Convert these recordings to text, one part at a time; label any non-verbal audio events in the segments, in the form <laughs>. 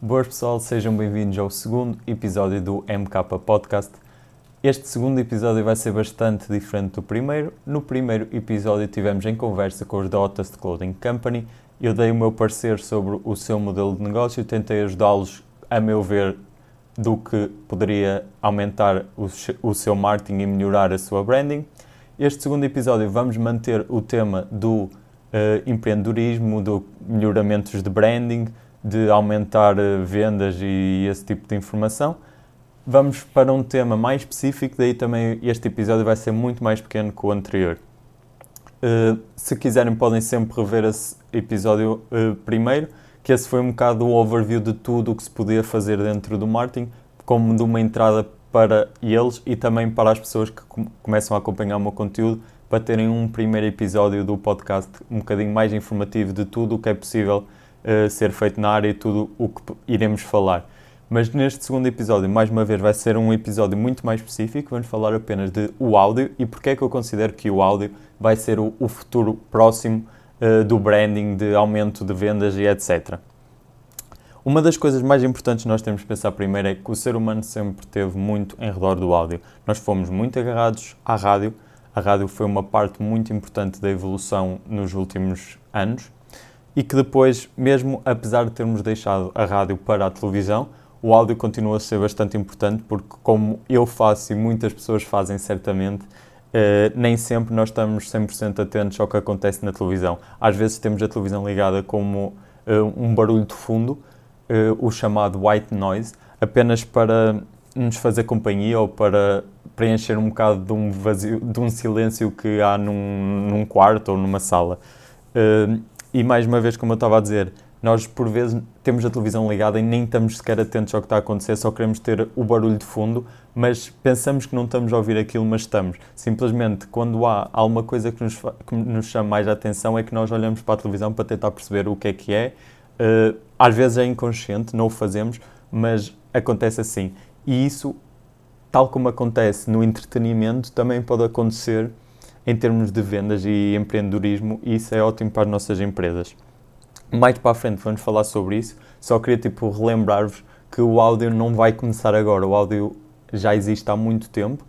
Boas pessoal, sejam bem-vindos ao segundo episódio do MK Podcast. Este segundo episódio vai ser bastante diferente do primeiro. No primeiro episódio tivemos em conversa com os da Ottest Clothing Company. Eu dei o meu parecer sobre o seu modelo de negócio, tentei ajudá-los, a meu ver, do que poderia aumentar o seu marketing e melhorar a sua branding. Este segundo episódio vamos manter o tema do uh, empreendedorismo, do melhoramentos de branding, de aumentar uh, vendas e esse tipo de informação. Vamos para um tema mais específico, daí também este episódio vai ser muito mais pequeno que o anterior. Uh, se quiserem podem sempre rever esse episódio primeiro, que esse foi um bocado o overview de tudo o que se podia fazer dentro do marketing, como de uma entrada para eles e também para as pessoas que começam a acompanhar o meu conteúdo, para terem um primeiro episódio do podcast um bocadinho mais informativo de tudo o que é possível uh, ser feito na área e tudo o que iremos falar. Mas neste segundo episódio, mais uma vez, vai ser um episódio muito mais específico. Vamos falar apenas de o áudio e porque é que eu considero que o áudio vai ser o, o futuro próximo uh, do branding, de aumento de vendas e etc. Uma das coisas mais importantes que nós temos que pensar primeiro é que o ser humano sempre teve muito em redor do áudio. Nós fomos muito agarrados à rádio. A rádio foi uma parte muito importante da evolução nos últimos anos e que depois, mesmo apesar de termos deixado a rádio para a televisão, o áudio continua a ser bastante importante porque, como eu faço e muitas pessoas fazem certamente, Uh, nem sempre nós estamos 100% atentos ao que acontece na televisão. Às vezes temos a televisão ligada como uh, um barulho de fundo, uh, o chamado white noise, apenas para nos fazer companhia ou para preencher um bocado de um vazio, de um silêncio que há num, num quarto ou numa sala. E mais uma vez, como eu estava a dizer, nós por vezes temos a televisão ligada e nem estamos sequer atentos ao que está a acontecer, só queremos ter o barulho de fundo, mas pensamos que não estamos a ouvir aquilo, mas estamos. Simplesmente quando há alguma coisa que nos, que nos chama mais a atenção é que nós olhamos para a televisão para tentar perceber o que é que é. Uh, às vezes é inconsciente, não o fazemos, mas acontece assim. E isso, tal como acontece no entretenimento, também pode acontecer em termos de vendas e empreendedorismo, e isso é ótimo para as nossas empresas. Mais para a frente vamos falar sobre isso. Só queria tipo relembrar-vos que o áudio não vai começar agora. O áudio já existe há muito tempo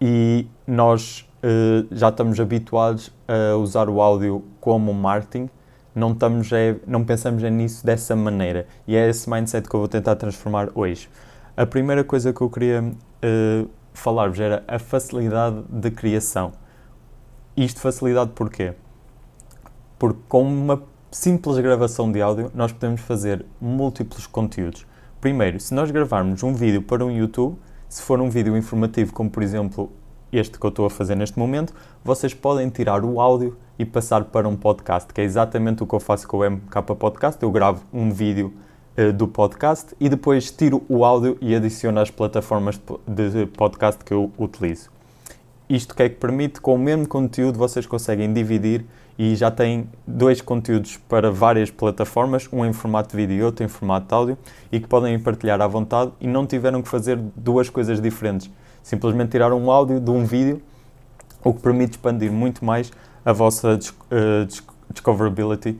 e nós uh, já estamos habituados a usar o áudio como marketing. Não, estamos é, não pensamos é nisso dessa maneira. E é esse mindset que eu vou tentar transformar hoje. A primeira coisa que eu queria uh, falar-vos era a facilidade de criação. Isto facilidade porquê? Porque com uma simples gravação de áudio, nós podemos fazer múltiplos conteúdos. Primeiro, se nós gravarmos um vídeo para um YouTube, se for um vídeo informativo, como por exemplo este que eu estou a fazer neste momento, vocês podem tirar o áudio e passar para um podcast, que é exatamente o que eu faço com o MK Podcast. Eu gravo um vídeo uh, do podcast e depois tiro o áudio e adiciono às plataformas de podcast que eu utilizo. Isto que é que permite, com o mesmo conteúdo, vocês conseguem dividir e já têm dois conteúdos para várias plataformas, um em formato de vídeo e outro em formato de áudio, e que podem partilhar à vontade e não tiveram que fazer duas coisas diferentes. Simplesmente tiraram um áudio de um vídeo, o que permite expandir muito mais a vossa uh, discoverability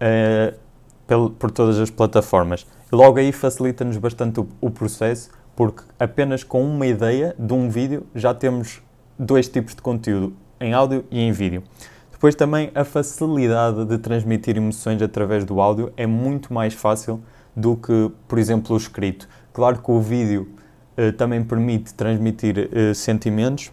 uh, por todas as plataformas. Logo aí facilita-nos bastante o processo, porque apenas com uma ideia de um vídeo já temos dois tipos de conteúdo, em áudio e em vídeo. Depois também a facilidade de transmitir emoções através do áudio é muito mais fácil do que, por exemplo, o escrito. Claro que o vídeo uh, também permite transmitir uh, sentimentos,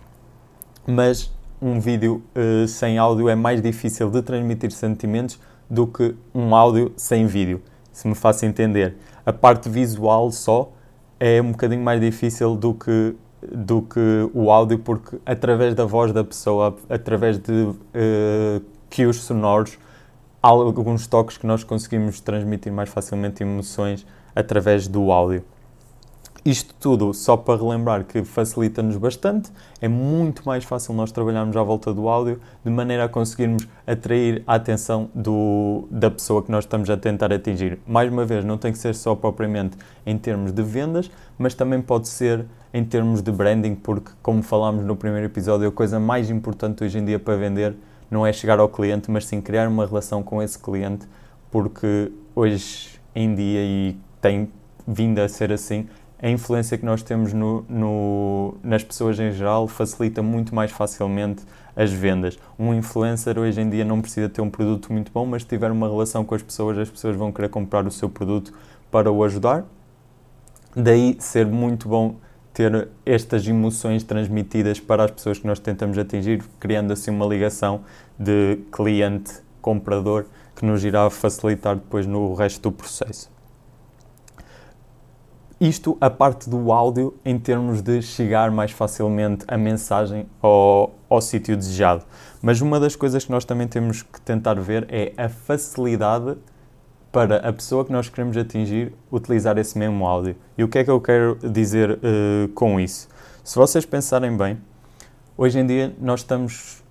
mas um vídeo uh, sem áudio é mais difícil de transmitir sentimentos do que um áudio sem vídeo, se me faço entender. A parte visual só é um bocadinho mais difícil do que do que o áudio, porque através da voz da pessoa, através de uh, cues sonoros, há alguns toques que nós conseguimos transmitir mais facilmente emoções através do áudio. Isto tudo só para relembrar que facilita-nos bastante, é muito mais fácil nós trabalharmos à volta do áudio, de maneira a conseguirmos atrair a atenção do, da pessoa que nós estamos a tentar atingir. Mais uma vez, não tem que ser só propriamente em termos de vendas, mas também pode ser em termos de branding, porque, como falámos no primeiro episódio, a coisa mais importante hoje em dia para vender não é chegar ao cliente, mas sim criar uma relação com esse cliente, porque hoje em dia e tem vindo a ser assim, a influência que nós temos no, no, nas pessoas em geral facilita muito mais facilmente as vendas. Um influencer hoje em dia não precisa ter um produto muito bom, mas se tiver uma relação com as pessoas, as pessoas vão querer comprar o seu produto para o ajudar. Daí ser muito bom ter estas emoções transmitidas para as pessoas que nós tentamos atingir, criando assim uma ligação de cliente-comprador que nos irá facilitar depois no resto do processo. Isto a parte do áudio em termos de chegar mais facilmente a mensagem ao, ao sítio desejado. Mas uma das coisas que nós também temos que tentar ver é a facilidade para a pessoa que nós queremos atingir utilizar esse mesmo áudio. E o que é que eu quero dizer uh, com isso? Se vocês pensarem bem, hoje em dia nós estamos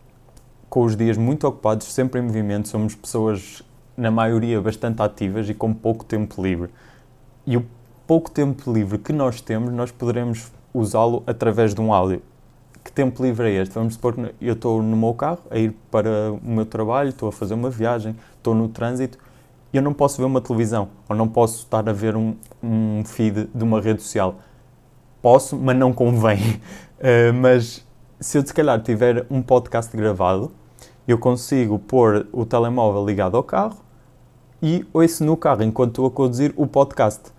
com os dias muito ocupados, sempre em movimento, somos pessoas, na maioria, bastante ativas e com pouco tempo livre. E o pouco tempo livre que nós temos, nós poderemos usá-lo através de um áudio. Que tempo livre é este? Vamos supor que eu estou no meu carro a ir para o meu trabalho, estou a fazer uma viagem, estou no trânsito eu não posso ver uma televisão ou não posso estar a ver um, um feed de uma rede social. Posso, mas não convém. Uh, <laughs> mas se eu se calhar tiver um podcast gravado, eu consigo pôr o telemóvel ligado ao carro e ouço no carro enquanto estou a conduzir o podcast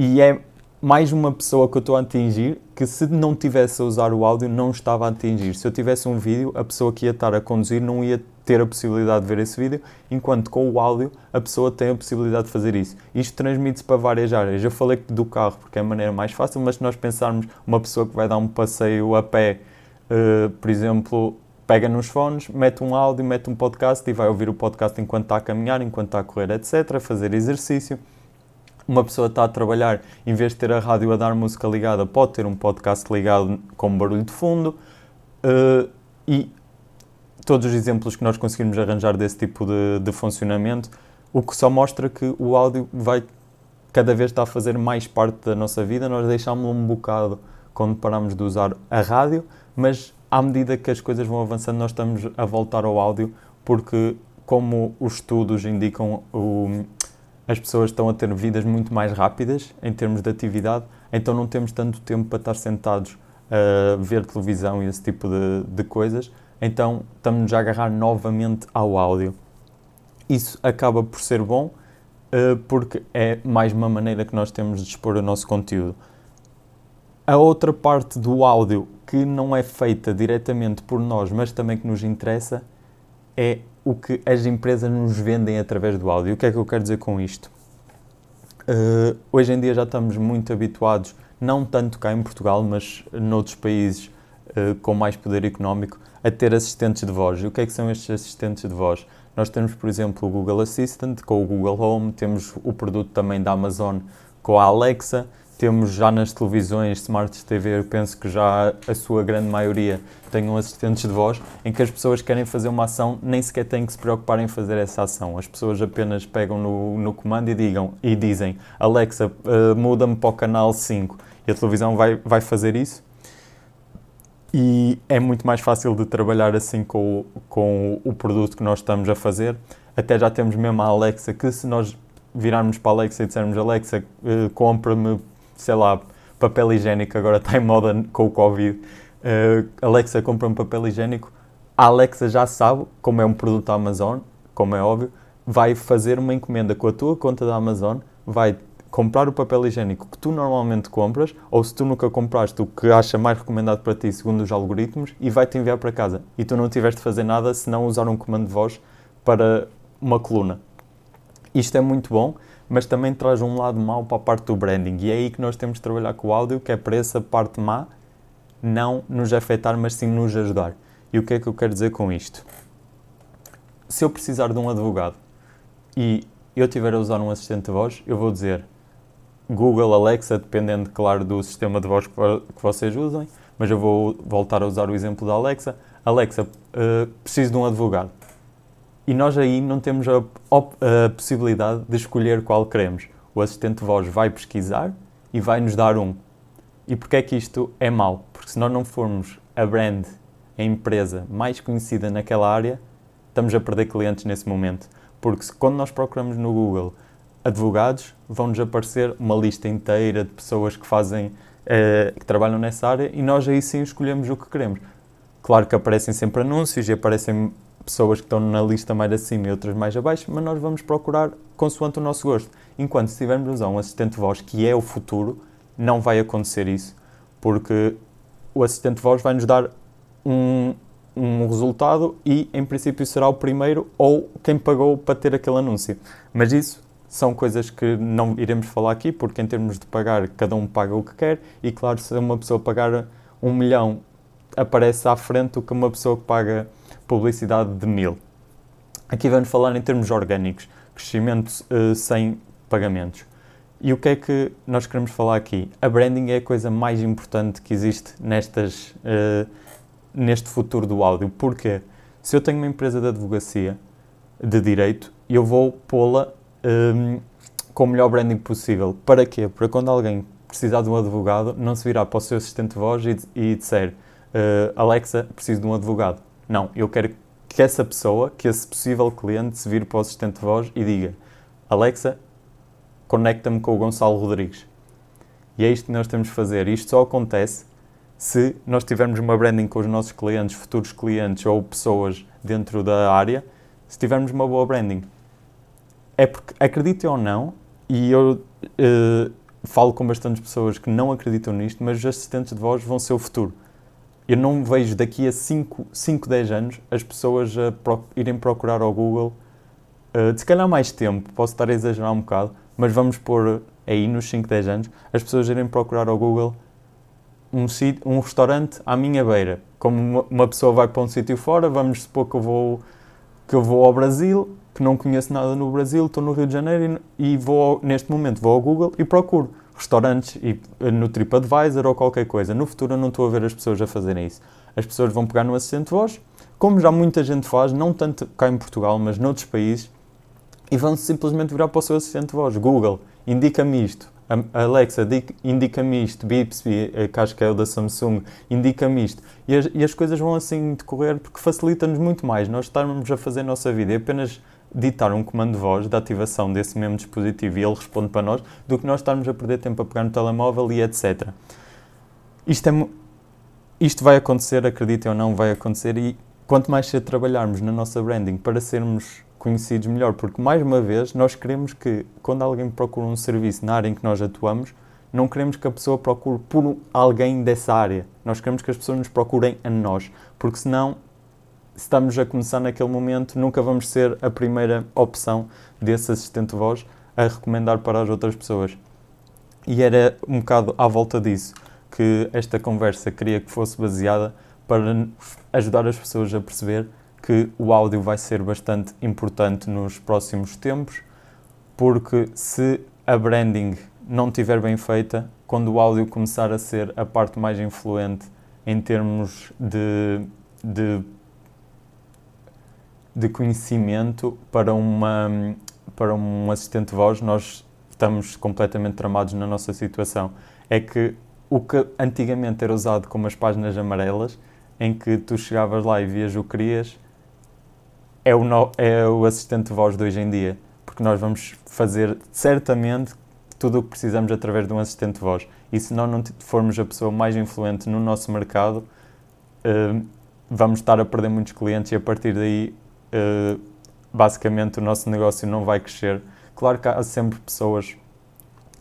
e é mais uma pessoa que eu estou a atingir que se não tivesse a usar o áudio não estava a atingir. Se eu tivesse um vídeo, a pessoa que ia estar a conduzir não ia ter a possibilidade de ver esse vídeo, enquanto com o áudio a pessoa tem a possibilidade de fazer isso. Isto transmite-se para várias áreas. Eu falei do carro porque é a maneira mais fácil, mas se nós pensarmos uma pessoa que vai dar um passeio a pé, uh, por exemplo, pega nos fones, mete um áudio, mete um podcast e vai ouvir o podcast enquanto está a caminhar, enquanto está a correr, etc., fazer exercício uma pessoa está a trabalhar, em vez de ter a rádio a dar música ligada, pode ter um podcast ligado com barulho de fundo. Uh, e todos os exemplos que nós conseguimos arranjar desse tipo de, de, funcionamento, o que só mostra que o áudio vai cada vez estar a fazer mais parte da nossa vida. Nós deixámos-lo um bocado quando paramos de usar a rádio, mas à medida que as coisas vão avançando, nós estamos a voltar ao áudio, porque, como os estudos indicam, o, as pessoas estão a ter vidas muito mais rápidas em termos de atividade, então não temos tanto tempo para estar sentados a ver televisão e esse tipo de, de coisas, então estamos a agarrar novamente ao áudio. Isso acaba por ser bom uh, porque é mais uma maneira que nós temos de expor o nosso conteúdo. A outra parte do áudio que não é feita diretamente por nós, mas também que nos interessa, é o que as empresas nos vendem através do áudio. O que é que eu quero dizer com isto? Uh, hoje em dia já estamos muito habituados, não tanto cá em Portugal, mas noutros países uh, com mais poder económico, a ter assistentes de voz. E o que é que são estes assistentes de voz? Nós temos, por exemplo, o Google Assistant com o Google Home, temos o produto também da Amazon com a Alexa, temos já nas televisões, Smart TV, eu penso que já a sua grande maioria tenham assistentes de voz, em que as pessoas querem fazer uma ação, nem sequer têm que se preocupar em fazer essa ação. As pessoas apenas pegam no, no comando e, digam, e dizem Alexa, uh, muda-me para o canal 5. E a televisão vai, vai fazer isso. E é muito mais fácil de trabalhar assim com, com o produto que nós estamos a fazer. Até já temos mesmo a Alexa, que se nós virarmos para a Alexa e dissermos Alexa, uh, compra-me sei lá, papel higiênico, agora está em moda com o Covid. Uh, Alexa compra um papel higiênico. A Alexa já sabe, como é um produto da Amazon, como é óbvio, vai fazer uma encomenda com a tua conta da Amazon, vai comprar o papel higiênico que tu normalmente compras, ou se tu nunca compraste o que acha mais recomendado para ti segundo os algoritmos, e vai-te enviar para casa. E tu não tiveste de fazer nada se não usar um comando de voz para uma coluna. Isto é muito bom mas também traz um lado mau para a parte do branding. E é aí que nós temos de trabalhar com o áudio, que é para essa parte má não nos afetar, mas sim nos ajudar. E o que é que eu quero dizer com isto? Se eu precisar de um advogado e eu estiver a usar um assistente de voz, eu vou dizer Google, Alexa, dependendo, claro, do sistema de voz que vocês usem, mas eu vou voltar a usar o exemplo da Alexa. Alexa, uh, preciso de um advogado e nós aí não temos a, a, possibilidade de escolher qual queremos. O assistente de voz vai pesquisar e vai nos dar um. E porquê é que isto é mau? Porque se nós não formos a brand, a empresa mais conhecida naquela área, estamos a perder clientes nesse momento. Porque se, quando nós procuramos no Google advogados, vão-nos aparecer uma lista inteira de pessoas que fazem, eh, que trabalham nessa área e nós aí sim escolhemos o que queremos. Claro que aparecem sempre anúncios e aparecem pessoas que estão na lista mais acima e outras mais abaixo, mas nós vamos procurar consoante o nosso gosto. Enquanto se tivermos um assistente de voz que é o futuro, não vai acontecer isso, porque o assistente de voz vai nos dar um, um resultado e, em princípio, será o primeiro ou quem pagou para ter aquele anúncio. Mas isso são coisas que não iremos falar aqui, porque em termos de pagar, cada um paga o que quer, e claro, se uma pessoa pagar um milhão, aparece à frente do que uma pessoa que paga publicidade de mil. Aqui vamos falar em termos orgânicos, crescimento uh, sem pagamentos. E o que é que nós queremos falar aqui? A branding é a coisa mais importante que existe nestas, uh, neste futuro do áudio. Porquê? Se eu tenho uma empresa de advocacia, de direito, eu vou pô-la um, com o melhor branding possível. Para quê? Para quando alguém precisar de um advogado, não se virar para o seu assistente de voz e, e disser uh, Alexa, preciso de um advogado. Não, eu quero que essa pessoa, que esse possível cliente se vire para o assistente de voz e diga Alexa, conecta-me com o Gonçalo Rodrigues. E é isto que nós temos de fazer. Isto só acontece se nós tivermos uma branding com os nossos clientes, futuros clientes ou pessoas dentro da área, se tivermos uma boa branding é porque, acreditem ou não, e eu uh, falo com bastantes pessoas que não acreditam nisto, mas os assistentes de voz vão ser o futuro. Eu não vejo daqui a 5, 10 anos as pessoas irem procurar ao Google, uh, se calhar mais tempo, posso estar a exagerar um bocado, mas vamos pôr aí nos 5, 10 anos, as pessoas irem procurar ao Google um, um restaurante à minha beira. Como uma, uma pessoa vai para um sítio fora, vamos supor que eu vou, que eu vou ao Brasil que não conheço nada no Brasil, estou no Rio de Janeiro e, vou, neste momento, vou ao Google e procuro restaurantes e, eh, no TripAdvisor ou qualquer coisa. No futuro eu não estou a ver as pessoas a fazerem isso. As pessoas vão pegar no assistente de voz, como já muita gente faz, não tanto cá em Portugal, mas noutros países, e vão simplesmente virar para o seu assistente de voz. Google, indica-me isto. Alexa, indica-me isto. Bixby, eh, que acho que é o da Samsung, indica-me isto. E as, e as coisas vão assim decorrer porque facilita-nos muito mais. Nós estarmos a fazer a nossa vida e apenas ditar um comando de voz de ativação desse mesmo dispositivo e ele responde para nós, do que nós estarmos a perder tempo a pegar no telemóvel e etc. Isto, é, isto vai acontecer, acreditem ou não, vai acontecer e quanto mais cedo trabalharmos na nossa branding para sermos conhecidos melhor, porque mais uma vez nós queremos que quando alguém procura um serviço na área em que nós atuamos, não queremos que a pessoa procure por alguém dessa área. Nós queremos que as pessoas nos procurem a nós, porque senão estamos a começar naquele momento, nunca vamos ser a primeira opção desse assistente de voz a recomendar para as outras pessoas. E era um bocado à volta disso que esta conversa queria que fosse baseada para ajudar as pessoas a perceber que o áudio vai ser bastante importante nos próximos tempos, porque se a branding não estiver bem feita, quando o áudio começar a ser a parte mais influente em termos de, de de conhecimento para, uma, para um assistente de voz, nós estamos completamente tramados na nossa situação. É que o que antigamente era usado como as páginas amarelas, em que tu chegavas lá e vias o que querias, é o, no, é o assistente de voz de hoje em dia. Porque nós vamos fazer certamente tudo o que precisamos através de um assistente de voz. E se nós não formos a pessoa mais influente no nosso mercado, uh, vamos estar a perder muitos clientes e a partir daí uh, basicamente o nosso negócio não vai crescer. Claro que há sempre pessoas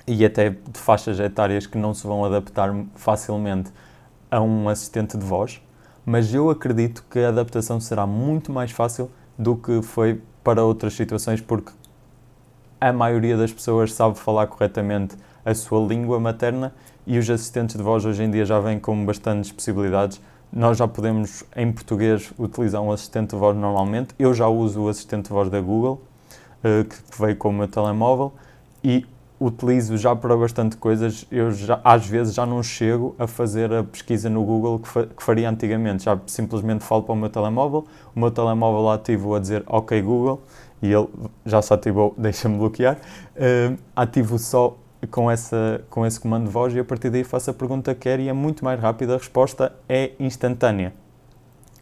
e até de faixas etárias que não se vão adaptar facilmente a um assistente de voz, mas eu acredito que a adaptação será muito mais fácil do que foi para outras situações, porque a maioria das pessoas sabe falar corretamente a sua língua materna e os assistentes de voz hoje em dia já vêm com bastantes possibilidades nós já podemos, em português, utilizar um assistente de voz normalmente. Eu já uso o assistente de voz da Google, uh, que veio com o meu telemóvel, e utilizo já para bastante coisas. Eu já, às vezes já não chego a fazer a pesquisa no Google que, fa que faria antigamente. Já simplesmente falo para o meu telemóvel, o meu telemóvel ativo a dizer OK Google, e ele já se ativou, <laughs> deixa-me bloquear. Uh, ativo só com, essa, com esse comando de voz e a partir daí faço a pergunta que quer e é muito mais rápida, a resposta é instantânea.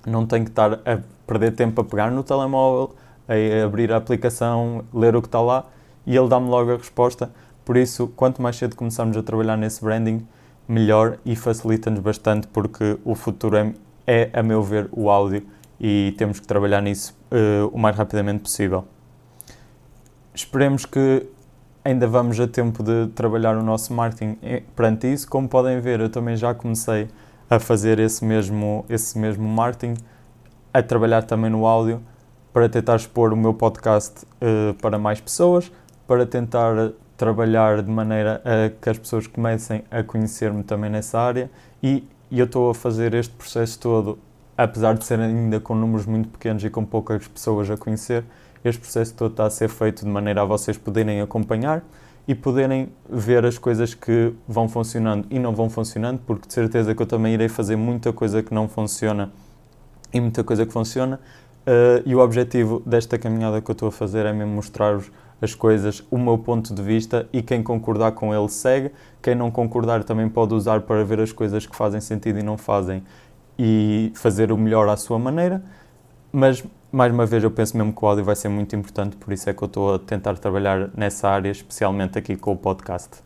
Não tenho que estar a perder tempo a pegar no telemóvel, a abrir a aplicação, ler o que está lá e ele dá-me logo a resposta. Por isso, quanto mais cedo começarmos a trabalhar nesse branding, melhor e facilita-nos bastante porque o futuro é, é, a meu ver, o áudio e temos que trabalhar nisso uh, o mais rapidamente possível. Esperemos que ainda vamos a tempo de trabalhar o nosso marketing perante isso. Como podem ver, eu também já comecei a fazer esse mesmo, esse mesmo marketing, a trabalhar também no áudio para tentar expor o meu podcast uh, para mais pessoas, para tentar trabalhar de maneira a que as pessoas comecem a conhecer-me também nessa área e, e eu estou a fazer este processo todo, apesar de ser ainda com números muito pequenos e com poucas pessoas a conhecer, este processo todo está a ser feito de maneira a vocês poderem acompanhar e poderem ver as coisas que vão funcionando e não vão funcionando, porque de certeza que eu também irei fazer muita coisa que não funciona e muita coisa que funciona. Uh, e o objetivo desta caminhada que eu estou a fazer é mesmo mostrar-vos as coisas, o meu ponto de vista e quem concordar com ele segue, quem não concordar também pode usar para ver as coisas que fazem sentido e não fazem e fazer o melhor à sua maneira. Mas mais uma vez eu penso mesmo que o áudio vai ser muito importante, por isso é que eu estou a tentar trabalhar nessa área, especialmente aqui com o podcast.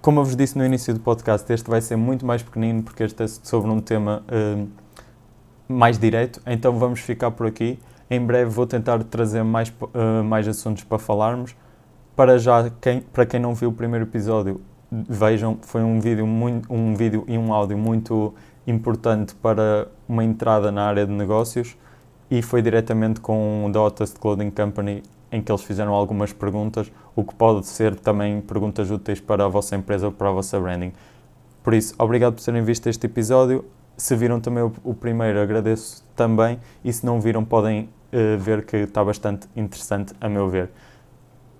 Como eu vos disse no início do podcast, este vai ser muito mais pequenino porque este é sobre um tema uh, mais direto, então vamos ficar por aqui. Em breve vou tentar trazer mais, uh, mais assuntos para falarmos. Para já, quem, para quem não viu o primeiro episódio, vejam, foi um vídeo, muito, um vídeo e um áudio muito importante para uma entrada na área de negócios e foi diretamente com o Dotast Clothing Company em que eles fizeram algumas perguntas, o que pode ser também perguntas úteis para a vossa empresa ou para a vossa branding. Por isso, obrigado por terem visto este episódio. Se viram também o, o primeiro, agradeço também. E se não viram, podem uh, ver que está bastante interessante, a meu ver.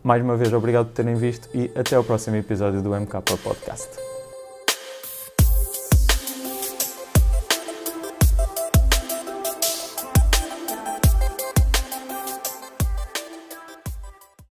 Mais uma vez, obrigado por terem visto e até o próximo episódio do MK Podcast.